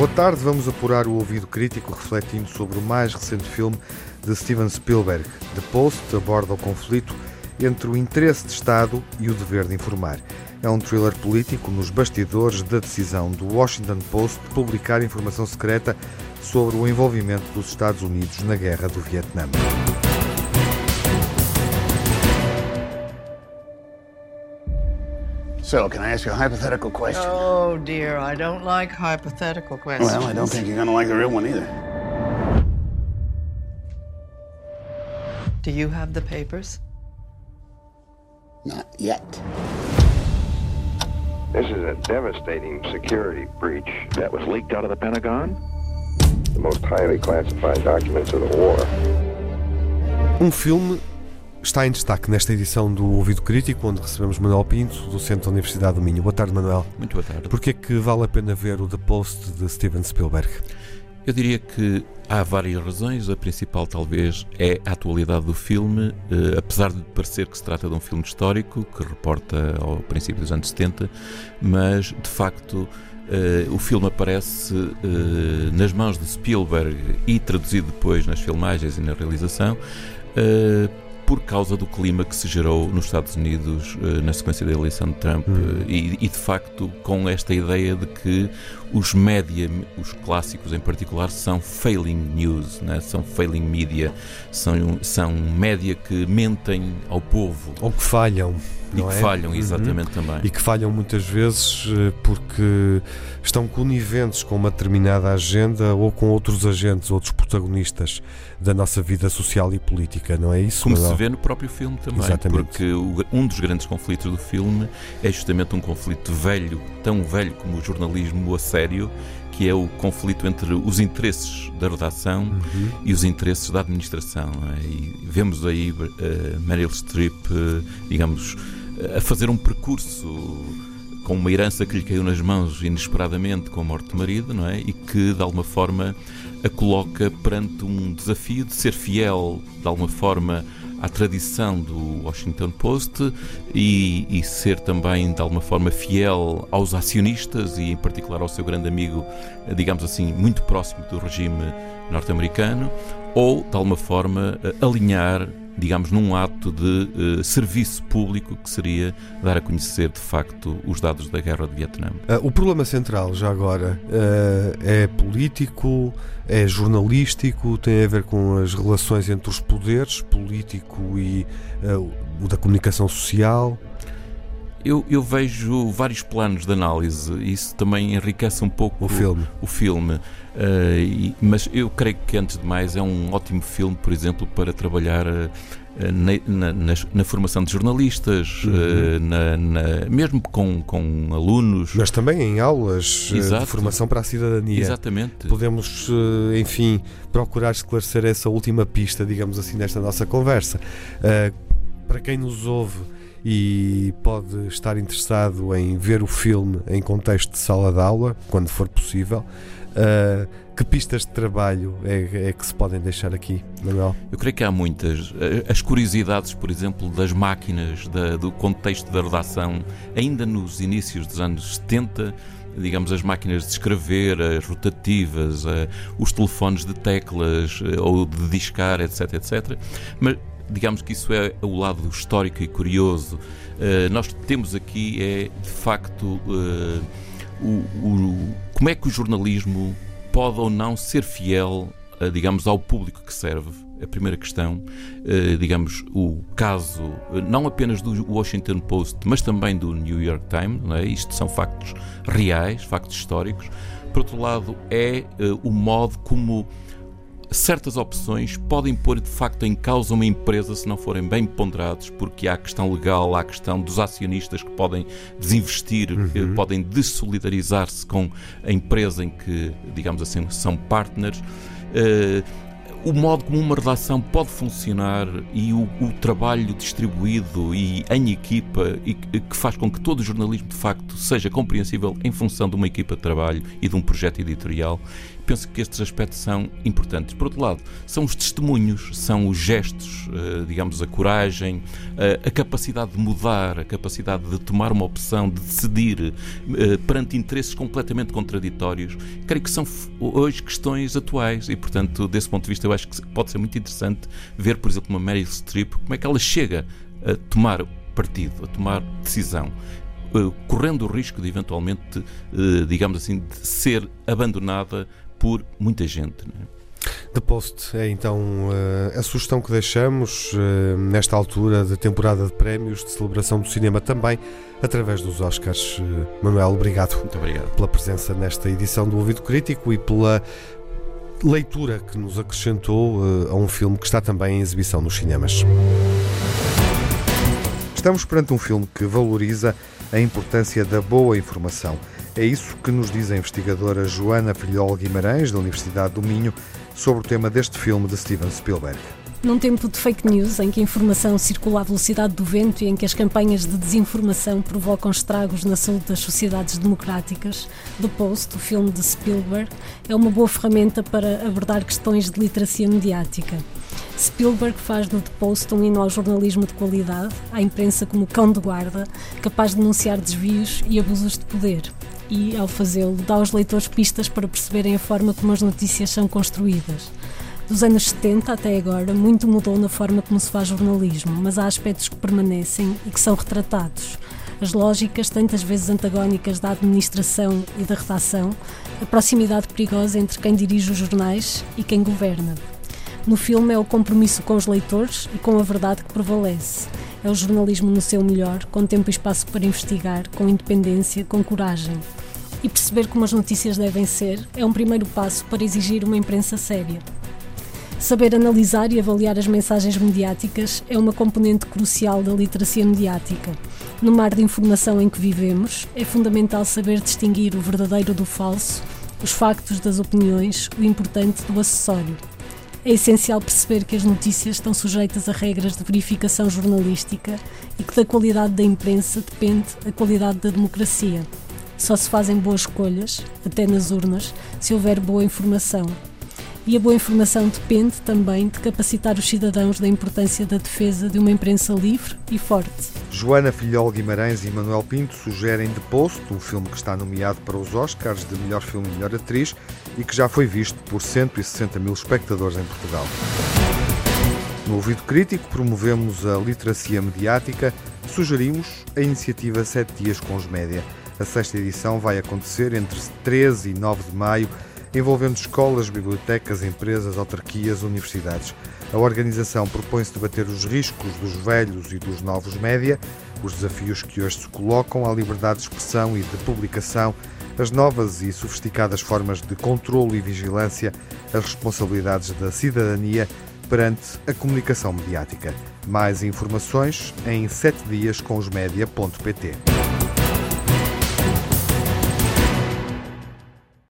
Boa tarde, vamos apurar o ouvido crítico refletindo sobre o mais recente filme de Steven Spielberg. The Post aborda o conflito entre o interesse de Estado e o dever de informar. É um thriller político nos bastidores da decisão do Washington Post de publicar informação secreta sobre o envolvimento dos Estados Unidos na guerra do Vietnã. So, can I ask you a hypothetical question? Oh, dear, I don't like hypothetical questions. Well, I don't think you're going to like the real one either. Do you have the papers? Not yet. This is a devastating security breach that was leaked out of the Pentagon. The most highly classified documents of the war. Um filme está em destaque nesta edição do Ouvido Crítico, onde recebemos Manuel Pinto, docente da Universidade do Minho. Boa tarde, Manuel. Muito boa tarde. Porquê é que vale a pena ver o The Post de Steven Spielberg? Eu diria que há várias razões. A principal, talvez, é a atualidade do filme. Eh, apesar de parecer que se trata de um filme histórico, que reporta ao princípio dos anos 70, mas, de facto, eh, o filme aparece eh, nas mãos de Spielberg e traduzido depois nas filmagens e na realização por causa do clima que se gerou nos Estados Unidos uh, na sequência da eleição de Trump uh, e, e, de facto com esta ideia de que os média, os clássicos em particular, são failing news, né? são failing media, são, são média que mentem ao povo. Ou que falham. E que é? falham, exatamente uhum. também. E que falham muitas vezes eh, porque estão coniventes com uma determinada agenda ou com outros agentes, outros protagonistas da nossa vida social e política, não é isso? Como se vê no próprio filme também. Exatamente. Porque um dos grandes conflitos do filme é justamente um conflito velho, tão velho como o jornalismo a sério, que é o conflito entre os interesses da redação uhum. e os interesses da administração. É? E vemos aí uh, Meryl Streep, uh, digamos, a fazer um percurso com uma herança que lhe caiu nas mãos inesperadamente com a morte do marido, não é? E que de alguma forma a coloca perante um desafio de ser fiel, de alguma forma, à tradição do Washington Post e, e, ser também, de alguma forma, fiel aos acionistas e, em particular, ao seu grande amigo, digamos assim, muito próximo do regime norte-americano, ou, de alguma forma, alinhar digamos, num ato de uh, serviço público que seria dar a conhecer de facto os dados da guerra de Vietnã. Uh, o problema central, já agora, uh, é político, é jornalístico, tem a ver com as relações entre os poderes, político e o da comunicação social. Eu, eu, vejo vários planos de análise, isso também enriquece um pouco o filme. O filme. Uh, e, mas eu creio que, antes de mais, é um ótimo filme, por exemplo, para trabalhar uh, na, na, na, formação de jornalistas, uhum. uh, na, mesmo com, com alunos. Mas também em aulas Exato. de formação para a cidadania. Exatamente. Podemos, enfim, procurar esclarecer essa última pista, digamos assim, nesta nossa conversa. para quem nos ouve e pode estar interessado em ver o filme em contexto de sala de aula, quando for possível. Uh, que pistas de trabalho é, é, que se podem deixar aqui, Manuel? Eu creio que há muitas. As curiosidades, por exemplo, das máquinas, da, do contexto da redação, ainda nos inícios dos anos 70, digamos, as máquinas de escrever, as rotativas, os telefones de teclas ou de discar, etc, etc. Mas digamos que isso é o lado histórico e curioso. Uh, nós temos aqui é de facto uh, o, o, como é que o jornalismo pode ou não ser fiel, uh, digamos, ao público que serve. A primeira questão, digamos, o caso não apenas do Washington Post, mas também do New York Times, é? isto são factos reais, factos históricos. Por outro lado, é o modo como certas opções podem pôr de facto em causa uma empresa se não forem bem ponderados, porque há a questão legal, há a questão dos acionistas que podem desinvestir, uhum. podem dessolidarizar-se com a empresa em que, digamos assim, são partners. Uh, o modo como uma redação pode funcionar e o, o trabalho distribuído e em equipa e que faz com que todo o jornalismo de facto seja compreensível em função de uma equipa de trabalho e de um projeto editorial penso que estes aspectos são importantes. Por outro lado, são os testemunhos, são os gestos, eh, digamos, a coragem, eh, a capacidade de mudar, a capacidade de tomar uma opção, de decidir eh, perante interesses completamente contraditórios. Creio que são hoje questões atuais e, portanto, desse ponto de vista, eu acho que pode ser muito interessante ver, por exemplo, uma Meryl Streep, como é que ela chega a tomar partido, a tomar decisão. correndo o risco de eventualmente, digamos assim, de ser abandonada por muita gente. Não é? The Post é então uh, a sugestão que deixamos uh, nesta altura de temporada de prémios, de celebração do cinema também, através dos Oscars. Uh, Manuel, obrigado, Muito obrigado pela presença nesta edição do Ouvido Crítico e pela leitura que nos acrescentou a um filme que está também em exibição nos cinemas. Estamos perante um filme que valoriza a importância da boa informação é isso que nos diz a investigadora Joana Filhol Guimarães, da Universidade do Minho, sobre o tema deste filme de Steven Spielberg. Num tempo de fake news, em que a informação circula à velocidade do vento e em que as campanhas de desinformação provocam estragos na saúde das sociedades democráticas, The Post, o filme de Spielberg, é uma boa ferramenta para abordar questões de literacia mediática. Spielberg faz no The Post um hino ao jornalismo de qualidade, à imprensa como cão de guarda, capaz de denunciar desvios e abusos de poder e, ao fazê-lo, dá aos leitores pistas para perceberem a forma como as notícias são construídas. Dos anos 70 até agora, muito mudou na forma como se faz jornalismo, mas há aspectos que permanecem e que são retratados. As lógicas, tantas vezes antagónicas da administração e da redação, a proximidade perigosa entre quem dirige os jornais e quem governa. No filme é o compromisso com os leitores e com a verdade que prevalece. É o jornalismo no seu melhor, com tempo e espaço para investigar, com independência, com coragem e perceber como as notícias devem ser é um primeiro passo para exigir uma imprensa séria. Saber analisar e avaliar as mensagens mediáticas é uma componente crucial da literacia mediática. No mar de informação em que vivemos, é fundamental saber distinguir o verdadeiro do falso, os factos das opiniões, o importante do acessório. É essencial perceber que as notícias estão sujeitas a regras de verificação jornalística e que da qualidade da imprensa depende a qualidade da democracia. Só se fazem boas escolhas, até nas urnas, se houver boa informação. E a boa informação depende também de capacitar os cidadãos da importância da defesa de uma imprensa livre e forte. Joana Filhol Guimarães e Manuel Pinto sugerem The Post, um filme que está nomeado para os Oscars de melhor filme e melhor atriz e que já foi visto por 160 mil espectadores em Portugal. No Ouvido Crítico promovemos a literacia mediática, sugerimos a iniciativa Sete Dias com os Média. A sexta edição vai acontecer entre 13 e 9 de maio, envolvendo escolas, bibliotecas, empresas, autarquias, universidades. A organização propõe-se debater os riscos dos velhos e dos novos média, os desafios que hoje se colocam à liberdade de expressão e de publicação, as novas e sofisticadas formas de controle e vigilância, as responsabilidades da cidadania perante a comunicação mediática. Mais informações em 7 dias com os média.pt.